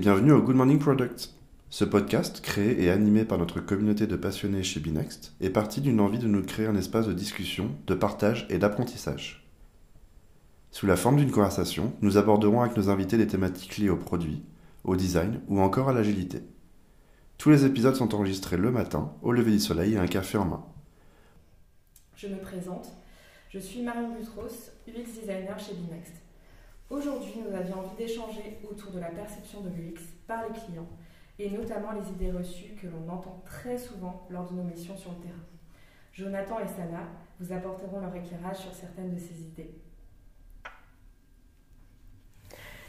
Bienvenue au Good Morning Product. Ce podcast, créé et animé par notre communauté de passionnés chez Binext, est parti d'une envie de nous créer un espace de discussion, de partage et d'apprentissage. Sous la forme d'une conversation, nous aborderons avec nos invités des thématiques liées au produit, au design ou encore à l'agilité. Tous les épisodes sont enregistrés le matin, au lever du soleil et un café en main. Je me présente, je suis Marion Butros, UX designer chez Binext. Aujourd'hui, nous avions envie d'échanger autour de la perception de l'UX par les clients et notamment les idées reçues que l'on entend très souvent lors de nos missions sur le terrain. Jonathan et Sana vous apporteront leur éclairage sur certaines de ces idées.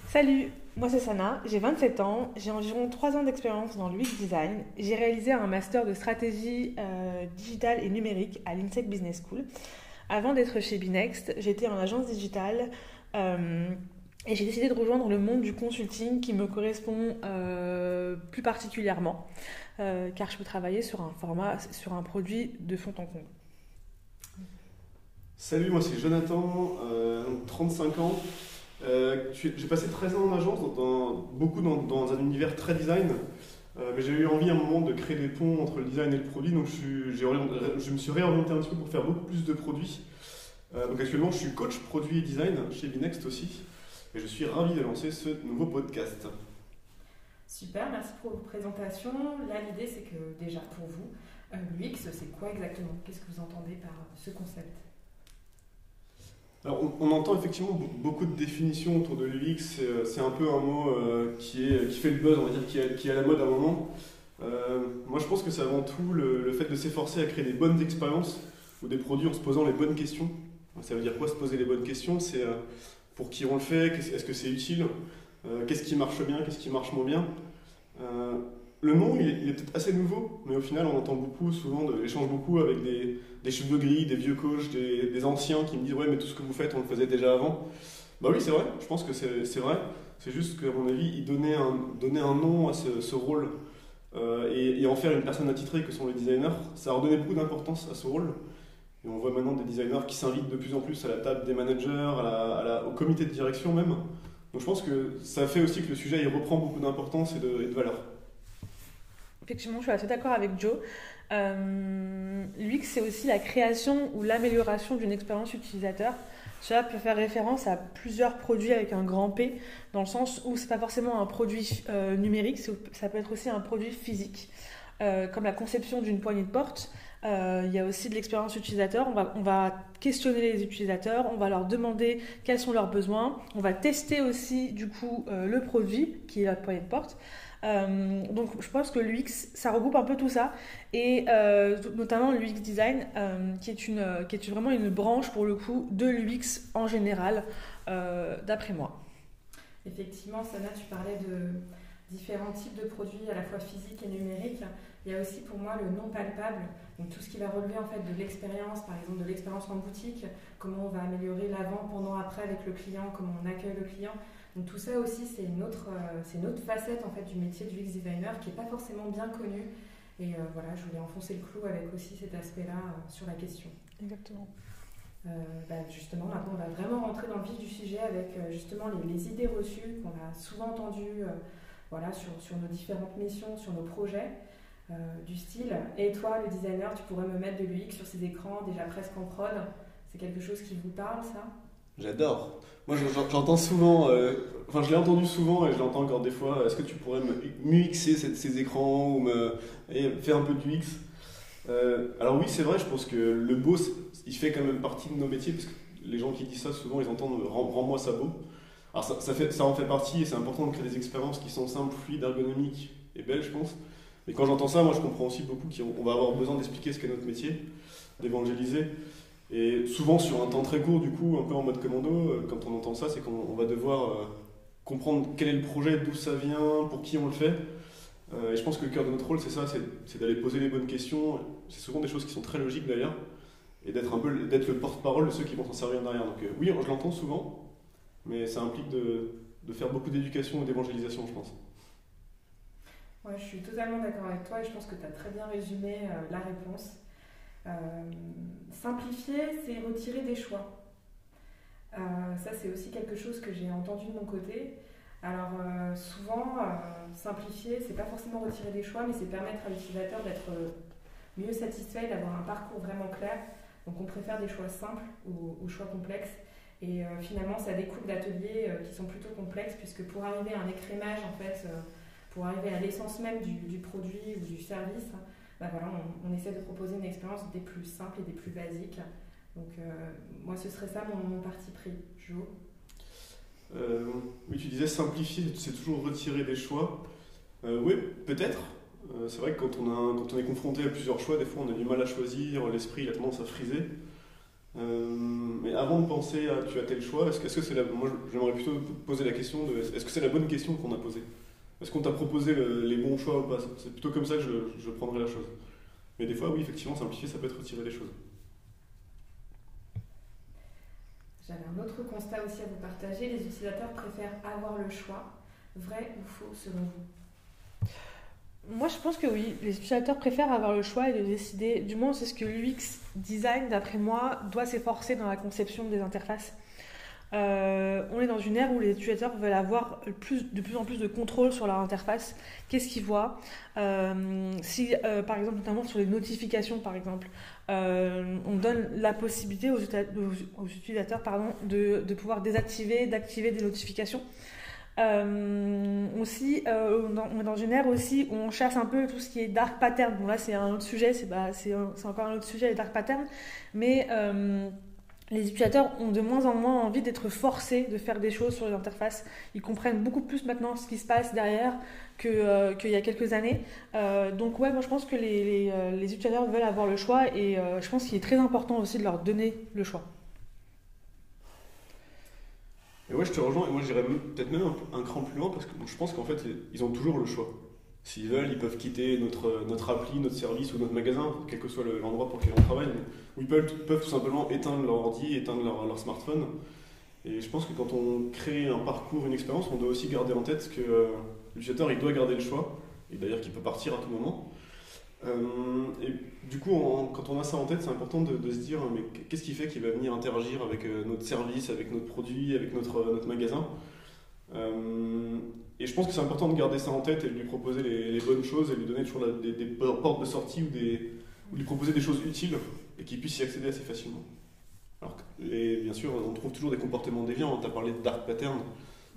Salut, moi c'est Sana, j'ai 27 ans, j'ai environ 3 ans d'expérience dans l'UX design. J'ai réalisé un master de stratégie euh, digitale et numérique à l'INSEC Business School. Avant d'être chez Binext, j'étais en agence digitale et j'ai décidé de rejoindre le monde du consulting qui me correspond euh, plus particulièrement, euh, car je peux travailler sur un format, sur un produit de fond en comble. Salut, moi c'est Jonathan, 35 ans. j'ai passé 13 ans en agence, beaucoup dans, un univers très design, mais j'ai eu envie à un moment de créer des ponts entre le design et le produit, donc je me suis réorienté un petit peu pour faire beaucoup plus de produits. Euh, donc actuellement, je suis coach produit et design chez Binext aussi. Et je suis ravi de lancer ce nouveau podcast. Super, merci pour votre présentation. Là, l'idée, c'est que déjà pour vous, euh, l'UX, c'est quoi exactement? Qu'est-ce que vous entendez par ce concept? Alors, on, entend effectivement beaucoup de définitions autour de l'UX. C'est un peu un mot qui, est, qui fait le buzz, on va dire, qui est, qui est à la mode à un moment. moi, je pense que c'est avant tout le fait de s'efforcer à créer des bonnes expériences ou des produits en se posant les bonnes questions ça veut dire quoi se poser les bonnes questions? C'est euh, pour qui on le fait? Est-ce que c'est utile? Euh, Qu'est-ce qui marche bien? Qu'est-ce qui marche moins bien? Euh, Le nom, il est, peut-être assez nouveau, mais au final, on entend beaucoup, souvent, j'échange beaucoup avec des, cheveux gris, des vieux coachs, des, anciens qui me disent Ouais, mais tout ce que vous faites, on le faisait déjà avant. Bah oui, c'est vrai, je pense que c'est vrai. C'est juste qu'à mon avis, il donnait un, donner un nom à ce, rôle. Et, et, en faire une personne attitrée que sont les designers, ça a redonné beaucoup d'importance à ce rôle. Et on voit maintenant des designers qui s'invitent de plus en plus à la table des managers, au comité de direction même. Donc je pense que ça fait aussi que le sujet reprend beaucoup d'importance et de, valeur. Effectivement, je suis assez d'accord avec Joe. Euh, L'UX, c'est aussi la création ou l'amélioration d'une expérience utilisateur. Cela peut faire référence à plusieurs produits avec un grand P, dans le sens où ce n'est pas forcément un produit euh, numérique, ça peut être aussi un produit physique, euh, comme la conception d'une poignée de porte. Euh, il y a aussi de l'expérience utilisateur. On va, on va questionner les utilisateurs, on va leur demander quels sont leurs besoins. On va tester aussi du coup euh, le produit qui est la poignée de porte. Euh, donc je pense que l'UX, ça regroupe un peu tout ça, et notamment l'UX design, qui, est qui est vraiment une branche pour le coup de l'UX en général, d'après moi. Effectivement, Sana, tu parlais de différents types de produits à la fois physiques et numériques. Il y a aussi pour moi le non palpable, donc tout ce qui va relever en fait de l'expérience, par exemple de l'expérience en boutique, comment on va améliorer l'avant, pendant, après avec le client, comment on accueille le client. Donc tout ça aussi c'est une autre, euh, c'est une autre facette en fait du métier du UX designer qui n'est pas forcément bien connue. Et euh, voilà, je voulais enfoncer le clou avec aussi cet aspect-là euh, sur la question. Exactement. Bah, justement, maintenant on va vraiment rentrer dans le vif du sujet avec justement les, les, idées reçues qu'on a souvent entendues voilà, sur, sur nos différentes missions, sur nos projets. Euh, du style. Et toi, le designer, tu pourrais me mettre de l'UX sur ces écrans déjà presque en prod. C'est quelque chose qui vous parle, ça? J'adore. Moi, j'entends souvent, euh, enfin, je l'ai entendu souvent et je l'entends encore des fois. Est-ce que tu pourrais me mixer ces écrans ou me faire un peu de UX euh, Alors oui, c'est vrai. Je pense que le beau, il fait quand même partie de nos métiers parce que les gens qui disent ça, souvent, ils entendent rends-moi ça beau. Alors ça, ça en fait partie et c'est important de créer des expériences qui sont simples, fluides, ergonomiques et belles, je pense. Et quand j'entends ça, moi je comprends aussi beaucoup qu'on va avoir besoin d'expliquer ce qu'est notre métier, d'évangéliser. Et souvent sur un temps très court, du coup, un peu en mode commando, euh, quand on entend ça, c'est qu'on va devoir euh, comprendre quel est le projet, d'où ça vient, pour qui on le fait. Euh, et je pense que le cœur de notre rôle, c'est ça, c'est d'aller poser les bonnes questions. C'est souvent des choses qui sont très logiques d'ailleurs, et d'être un peu d'être le porte-parole de ceux qui vont s'en servir derrière. Donc oui, je l'entends souvent, mais ça implique de faire beaucoup d'éducation et d'évangélisation, je pense. Ouais, je suis totalement d'accord avec toi et je pense que tu as très bien résumé euh, la réponse. Euh, simplifier, c'est retirer des choix. Euh, ça, c'est aussi quelque chose que j'ai entendu de mon côté. Alors, souvent, simplifier, c'est pas forcément retirer des choix, mais c'est permettre à l'utilisateur d'être mieux satisfait, d'avoir un parcours vraiment clair. Donc on préfère des choix simples aux, choix complexes. Et finalement, ça découpe d'ateliers qui sont plutôt complexes, puisque pour arriver à un écrémage, en fait, pour arriver à l'essence même du, produit ou du service, bah voilà, on, essaie de proposer une expérience des plus simples et des plus basiques. Donc moi, ce serait ça mon, parti pris. Jo euh, oui, tu disais simplifier, c'est toujours retirer des choix. Euh, oui, peut-être. Euh, c'est vrai que quand on, a, quand on est confronté à plusieurs choix, des fois on a du mal à choisir, l'esprit a tendance à friser. mais avant de penser à tu as tel choix, est-ce que c'est la, moi j'aimerais plutôt poser la question de est-ce que c'est la bonne question qu'on a posée? Est-ce qu'on t'a proposé les bons choix ou pas C'est plutôt comme ça que je, je prendrais la chose. Mais des fois, oui, effectivement, simplifier, ça peut être retirer des choses. J'avais un autre constat aussi à vous partager. Les utilisateurs préfèrent avoir le choix. Vrai ou faux selon vous? Moi, je pense que oui. Les utilisateurs préfèrent avoir le choix et de décider. Du moins, c'est ce que l'UX design, d'après moi, doit s'efforcer dans la conception des interfaces. Euh, on est dans une ère où les utilisateurs veulent avoir de plus en plus de contrôle sur leur interface. Qu'est-ce qu'ils voient? Euh, Si, euh, par exemple, notamment sur les notifications, par exemple, on donne la possibilité aux, utilisateurs pardon, de, pouvoir désactiver, d'activer des notifications. aussi, on est dans une ère aussi où on cherche un peu tout ce qui est dark pattern. Bon, là, c'est un autre sujet, c'est encore un autre sujet, les dark patterns. Mais les utilisateurs ont de moins en moins envie d'être forcés de faire des choses sur les interfaces. Ils comprennent beaucoup plus maintenant ce qui se passe derrière euh, qu'il y a quelques années. Euh, donc ouais, moi je pense que les, euh, utilisateurs veulent avoir le choix et je pense qu'il est très important aussi de leur donner le choix. Et ouais, je te rejoins, et moi j'irais peut-être même un, cran plus loin parce que je pense qu'en fait ils ont toujours le choix. S'ils veulent, ils peuvent quitter notre, notre appli, notre service ou notre magasin, quel que soit l'endroit pour lequel on travaille, ou ils peuvent, peuvent, tout simplement éteindre leur ordi, éteindre leur, smartphone. Et je pense que quand on crée un parcours, une expérience, on doit aussi garder en tête que euh, l'utilisateur il doit garder le choix, et d'ailleurs qu'il peut partir à tout moment. Euh, et du coup, quand on a ça en tête, c'est important de, se dire mais qu'est-ce qui fait qu'il va venir interagir avec euh, notre service, avec notre produit, avec notre, notre magasin? Et je pense que c'est important de garder ça en tête et de lui proposer les, bonnes choses et lui donner toujours des, portes de sortie ou, des, lui proposer des choses utiles et qu'il puisse y accéder assez facilement. Alors, bien sûr, on trouve toujours des comportements déviants. Tu as parlé de dark pattern.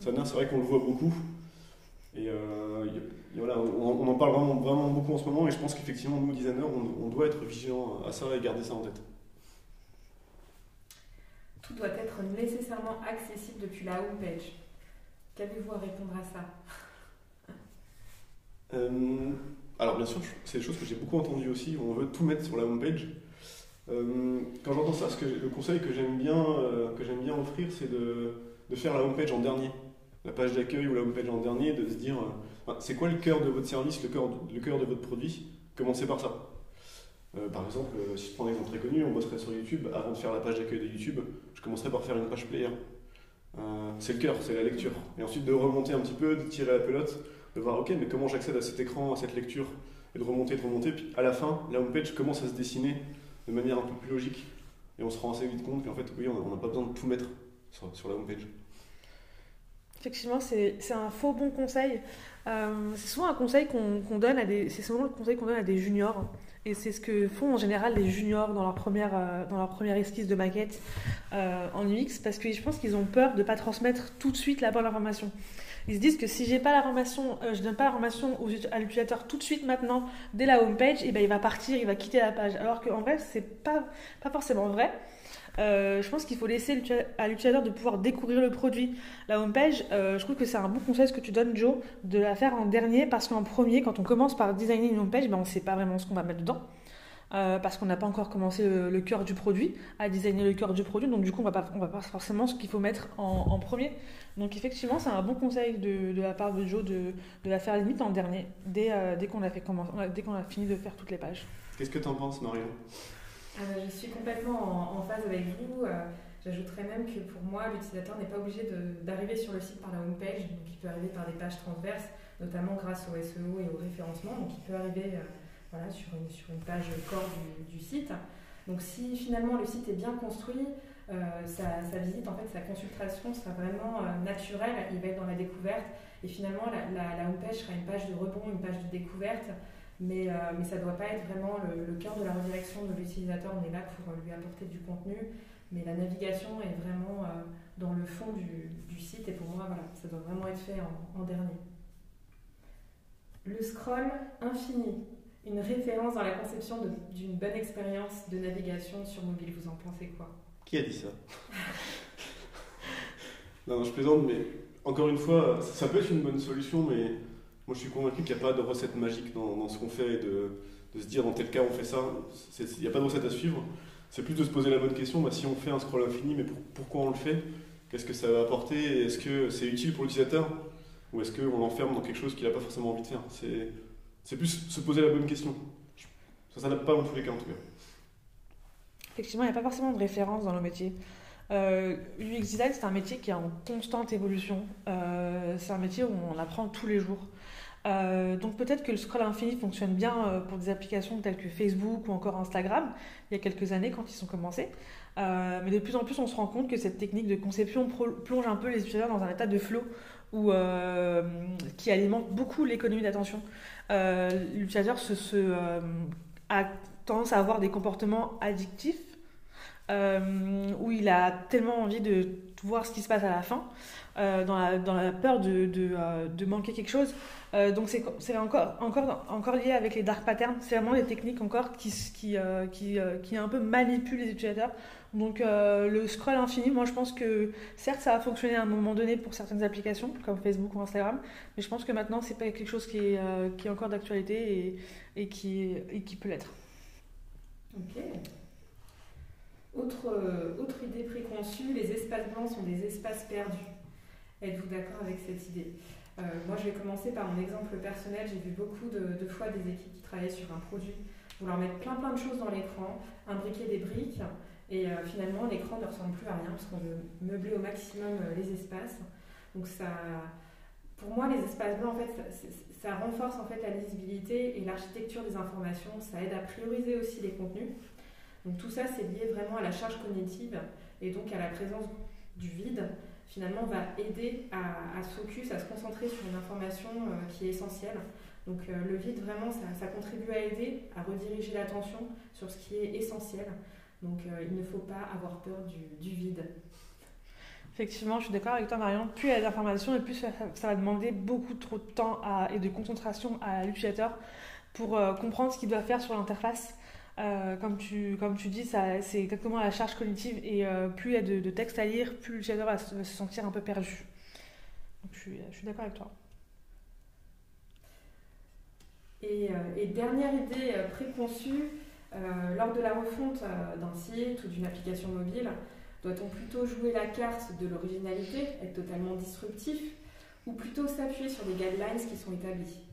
C'est vrai qu'on le voit beaucoup. Et, euh, voilà, on, en parle vraiment, vraiment beaucoup en ce moment. Et je pense qu'effectivement, nous, designers, on, on doit être vigilants à ça et garder ça en tête. Tout doit être nécessairement accessible depuis la home page. Qu'avez-vous à répondre à ça euh, Alors bien sûr, c'est des choses que j'ai beaucoup entendues aussi. On veut tout mettre sur la homepage. Euh, quand j'entends ça, le conseil que j'aime bien, euh, bien offrir, c'est de, de, faire la homepage en dernier. La page d'accueil ou la homepage en dernier, de se dire c'est quoi le cœur de votre service, le cœur, le cœur de votre produit? Commencez par ça. par exemple, si je prends un exemple très connu, on bosserait sur YouTube. Avant de faire la page d'accueil de YouTube, je commencerai par faire une page player. Euh, c'est le cœur, c'est la lecture. Et ensuite de remonter un petit peu, de tirer la pelote, de voir ok, mais comment j'accède à cet écran, à cette lecture, et de remonter, de remonter. Puis à la fin, la homepage commence à se dessiner de manière un peu plus logique. Et on se rend assez vite compte qu'en fait, oui, on n'a pas besoin de tout mettre sur, la homepage. Effectivement, c'est un faux bon conseil. Euh, c'est souvent un conseil qu'on donne à des, c'est souvent le conseil qu'on donne à des juniors. Et c'est ce que font en général les juniors dans leur première, euh, dans leur première esquisse de maquette euh, en UX, parce que je pense qu'ils ont peur de ne pas transmettre tout de suite la bonne information. Ils se disent que si j'ai pas euh, je donne pas l'information à l'utilisateur tout de suite maintenant, dès la home page, et eh ben il va partir, il va quitter la page. Alors qu'en vrai, c'est pas, pas forcément vrai. Euh, je pense qu'il faut laisser à l'utilisateur de pouvoir découvrir le produit. La homepage, euh, je trouve que c'est un bon conseil ce que tu donnes, Joe, de la faire en dernier parce qu'en premier, quand on commence par designer une homepage, ben on ne sait pas vraiment ce qu'on va mettre dedans. Euh, parce qu'on n'a pas encore commencé le, cœur du produit, à designer le cœur du produit, donc du coup on va pas, on va pas forcément ce qu'il faut mettre en, premier. Donc effectivement c'est un bon conseil de, la part de Joe de, la faire limite en dernier, dès, qu'on a, a fini de faire toutes les pages. Qu'est-ce que tu en penses Marion? Bah, je suis complètement en, phase avec vous. Euh, j'ajouterais même que pour moi, l'utilisateur n'est pas obligé d'arriver sur le site par la home page. Donc, il peut arriver par des pages transverses, notamment grâce au SEO et au référencement. Donc, il peut arriver euh, voilà, sur, une, sur une page corps du, site. Donc, si finalement le site est bien construit, sa, visite, en fait, sa consultation sera vraiment naturelle, il va être dans la découverte et finalement la, la, homepage sera une page de rebond, une page de découverte, mais, mais ça ne doit pas être vraiment le, cœur de la redirection de l'utilisateur, on est là pour lui apporter du contenu, mais la navigation est vraiment dans le fond du, du, site. Et pour moi, voilà, ça doit vraiment être fait en, dernier. Le scroll infini, une référence dans la conception d'une bonne expérience de navigation sur mobile. Vous en pensez quoi? Qui a dit ça? Non, je plaisante, mais encore une fois, ça peut être une bonne solution, mais moi je suis convaincu qu'il n'y a pas de recette magique dans, ce qu'on fait et de, se dire dans tel cas on fait ça. Il n'y a pas de recette à suivre. C'est plus de se poser la bonne question bah, si on fait un scroll infini, mais pourquoi on le fait? Qu'est-ce que ça va apporter? Est-ce que c'est utile pour l'utilisateur? Ou est-ce qu'on l'enferme dans quelque chose qu'il n'a pas forcément envie de faire? C'est plus se poser la bonne question. Ça ne s'adapte pas dans tous les cas en tout cas. Effectivement, il n'y a pas forcément de référence dans nos métiers. Euh, UX design, c'est un métier qui est en constante évolution. Euh, c'est un métier où on apprend tous les jours. Euh, donc peut-être que le scroll infini fonctionne bien euh, pour des applications telles que Facebook ou encore Instagram, il y a quelques années quand ils sont commencés. Euh, mais de plus en plus, on se rend compte que cette technique de conception plonge un peu les utilisateurs dans un état de flow qui alimente beaucoup l'économie d'attention. L'utilisateur a tendance à avoir des comportements addictifs où il a tellement envie de voir ce qui se passe à la fin, dans la, dans, la, peur de, de manquer quelque chose. Euh, donc c'est encore, encore, encore lié avec les dark patterns. C'est vraiment des techniques encore qui, qui, euh, qui, euh, qui, un peu manipulent les utilisateurs. Donc le scroll infini, moi je pense que certes ça a fonctionné à un moment donné pour certaines applications comme Facebook ou Instagram, mais je pense que maintenant c'est pas quelque chose qui est, qui est encore d'actualité et, et, qui, et qui peut l'être. Ok. Autre, autre idée préconçue, les espaces blancs sont des espaces perdus. Êtes-vous d'accord avec cette idée? Euh, moi, je vais commencer par mon exemple personnel. J'ai vu beaucoup de, fois des équipes qui travaillaient sur un produit vouloir mettre plein plein de choses dans l'écran, imbriquer des briques, et euh, finalement l'écran ne ressemble plus à rien parce qu'on veut meubler au maximum euh, les espaces. Donc ça, pour moi, les espaces blancs, en fait, ça, renforce en fait la lisibilité et l'architecture des informations. Ça aide à prioriser aussi les contenus. Donc tout ça, c'est lié vraiment à la charge cognitive et donc à la présence du vide finalement va aider à, se focus, à se concentrer sur une information euh, qui est essentielle. Donc euh, le vide, vraiment, ça, contribue à aider, à rediriger l'attention sur ce qui est essentiel. Donc euh, il ne faut pas avoir peur du, vide. Effectivement, je suis d'accord avec toi, Marion. Plus il y a d'informations plus ça, va demander beaucoup trop de temps et de concentration à l'utilisateur pour comprendre ce qu'il doit faire sur l'interface. Euh, comme, tu, comme tu dis, c'est exactement la charge cognitive et euh, plus il y a de, textes à lire, plus l'utilisateur va, se, sentir un peu perdu. Donc, je suis, suis d'accord avec toi. Et, euh, dernière idée préconçue, lors de la refonte d'un site ou d'une application mobile, doit-on plutôt jouer la carte de l'originalité, être totalement disruptif, ou plutôt s'appuyer sur des guidelines qui sont établis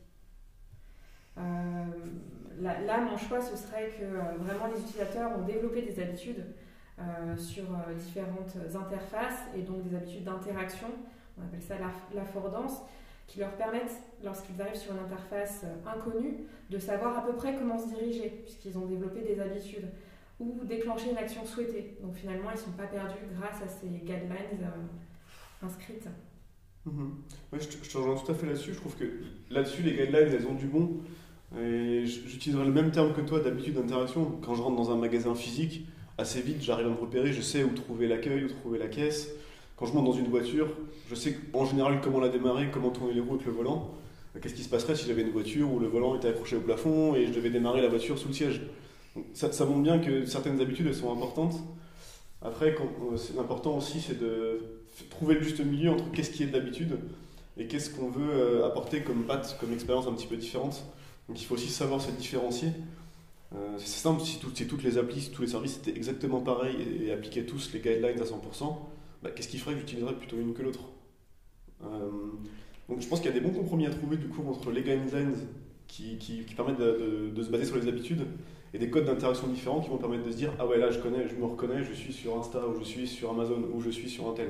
là, mon choix, ce serait que euh, vraiment les utilisateurs ont développé des habitudes euh, sur euh, différentes interfaces et donc des habitudes d'interaction, on appelle ça l'affordance, qui leur permettent, lorsqu'ils arrivent sur une interface inconnue, de savoir à peu près comment se diriger, puisqu'ils ont développé des habitudes, ou déclencher une action souhaitée. Donc finalement, ils ne sont pas perdus grâce à ces guidelines inscrites. Mhm. je, te, rejoins tout à fait là-dessus. Je trouve que là-dessus, les guidelines, elles ont du bon. J'utiliserai le même terme que toi d'habitude d'interaction. Quand je rentre dans un magasin physique, assez vite j'arrive à me repérer, je sais où trouver l'accueil, où trouver la caisse. Quand je monte dans une voiture, je sais en général comment la démarrer, comment tourner les roues avec le volant. Qu'est-ce qui se passerait si j'avais une voiture où le volant était accroché au plafond et je devais démarrer la voiture sous le siège? Ça, montre bien que certaines habitudes sont importantes. Après, euh, l'important aussi c'est de trouver le juste milieu entre qu'est-ce qui est de l'habitude et qu'est-ce qu'on veut euh, apporter comme patte, comme expérience un petit peu différente. Donc il faut aussi savoir se différencier. Euh, c'est simple, si, toutes les applis, tous les services étaient exactement pareils et, appliquaient tous les guidelines à 100%, bah, qu'est-ce qui ferait que j'utiliserais plutôt une que l'autre? Euh, Donc je pense qu'il y a des bons compromis à trouver du coup entre les guidelines qui, permettent de, se baser sur les habitudes et des codes d'interaction différents qui vont permettre de se dire ah ouais là je connais, je me reconnais, je suis sur Insta ou je suis sur Amazon ou je suis sur un tel.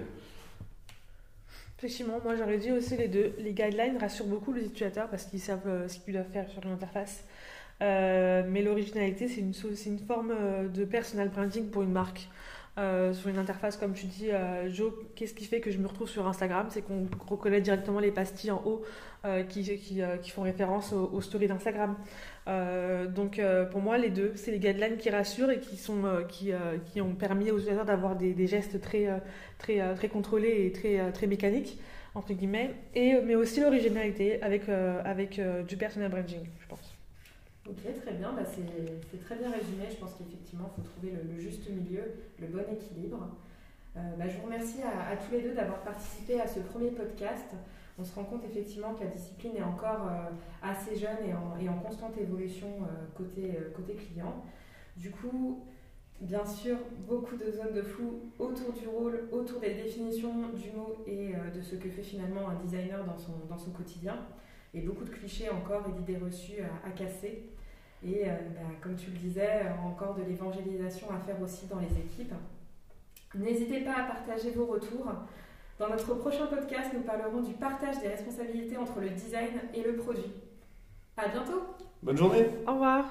Effectivement, moi j'aurais dit aussi les deux. Les guidelines rassurent beaucoup les utilisateurs parce qu'ils savent euh, ce qu'ils doivent faire sur l'interface. Euh, mais l'originalité, c'est une, une forme euh, de personal branding pour une marque. Euh, sur une interface, comme tu dis, euh, Joe, qu'est-ce qui fait que je me retrouve sur Instagram? C'est qu'on reconnaît directement les pastilles en haut euh, qui, font référence aux, aux stories d'Instagram. donc pour moi, les deux, c'est les guidelines qui rassurent et qui, sont, qui, ont permis aux utilisateurs d'avoir des, gestes très, très, contrôlés et très, très mécaniques, entre guillemets, et, mais aussi l'originalité avec, avec du personal branding, je pense. Ok, très bien, bah c'est très bien résumé. Je pense qu'effectivement, il faut trouver le, juste milieu, le bon équilibre. Euh, bah, je vous remercie à, tous les deux d'avoir participé à ce premier podcast. On se rend compte effectivement que la discipline est encore euh, assez jeune et en, constante évolution euh, côté, côté client. Du coup, bien sûr, beaucoup de zones de flou autour du rôle, autour des définitions du mot et de ce que fait finalement un designer dans son, dans son quotidien et beaucoup de clichés encore et d'idées reçues à, casser. Et euh, bah, comme tu le disais, encore de l'évangélisation à faire aussi dans les équipes. N'hésitez pas à partager vos retours. Dans notre prochain podcast, nous parlerons du partage des responsabilités entre le design et le produit. À bientôt. Bonne journée. Au revoir.